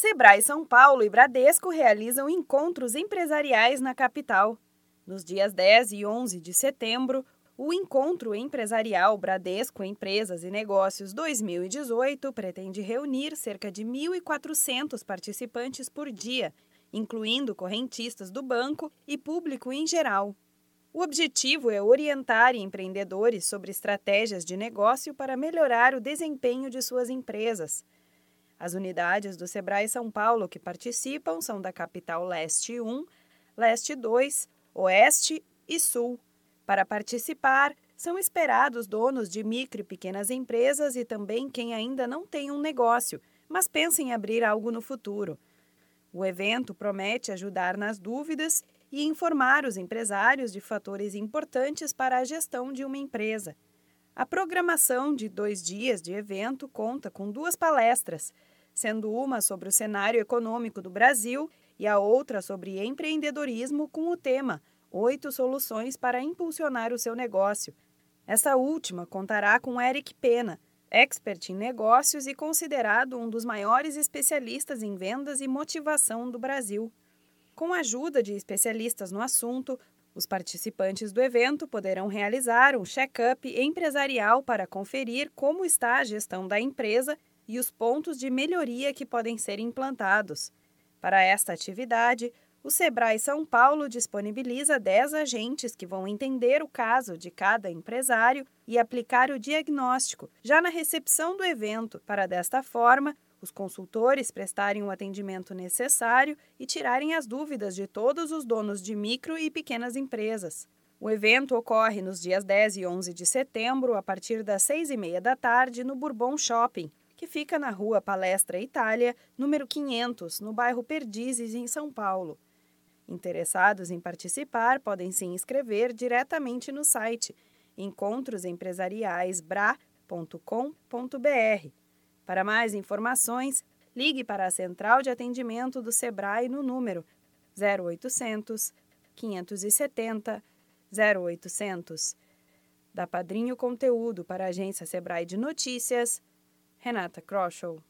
Sebrae São Paulo e Bradesco realizam encontros empresariais na capital. Nos dias 10 e 11 de setembro, o Encontro Empresarial Bradesco Empresas e Negócios 2018 pretende reunir cerca de 1.400 participantes por dia, incluindo correntistas do banco e público em geral. O objetivo é orientar empreendedores sobre estratégias de negócio para melhorar o desempenho de suas empresas. As unidades do Sebrae São Paulo que participam são da capital Leste 1, Leste 2, Oeste e Sul. Para participar, são esperados donos de micro e pequenas empresas e também quem ainda não tem um negócio, mas pensa em abrir algo no futuro. O evento promete ajudar nas dúvidas e informar os empresários de fatores importantes para a gestão de uma empresa. A programação de dois dias de evento conta com duas palestras, sendo uma sobre o cenário econômico do Brasil e a outra sobre empreendedorismo com o tema Oito Soluções para Impulsionar o Seu Negócio. Essa última contará com Eric Pena, expert em negócios e considerado um dos maiores especialistas em vendas e motivação do Brasil. Com a ajuda de especialistas no assunto, os participantes do evento poderão realizar um check-up empresarial para conferir como está a gestão da empresa e os pontos de melhoria que podem ser implantados. Para esta atividade, o Sebrae São Paulo disponibiliza 10 agentes que vão entender o caso de cada empresário e aplicar o diagnóstico já na recepção do evento, para desta forma os consultores prestarem o atendimento necessário e tirarem as dúvidas de todos os donos de micro e pequenas empresas. O evento ocorre nos dias 10 e 11 de setembro, a partir das 6 e meia da tarde, no Bourbon Shopping, que fica na rua Palestra Itália, número 500, no bairro Perdizes, em São Paulo. Interessados em participar podem se inscrever diretamente no site encontrosempresariaesbra.com.br para mais informações, ligue para a Central de Atendimento do Sebrae no número 0800 570 0800. Da Padrinho Conteúdo para a agência Sebrae de Notícias, Renata Kroschel.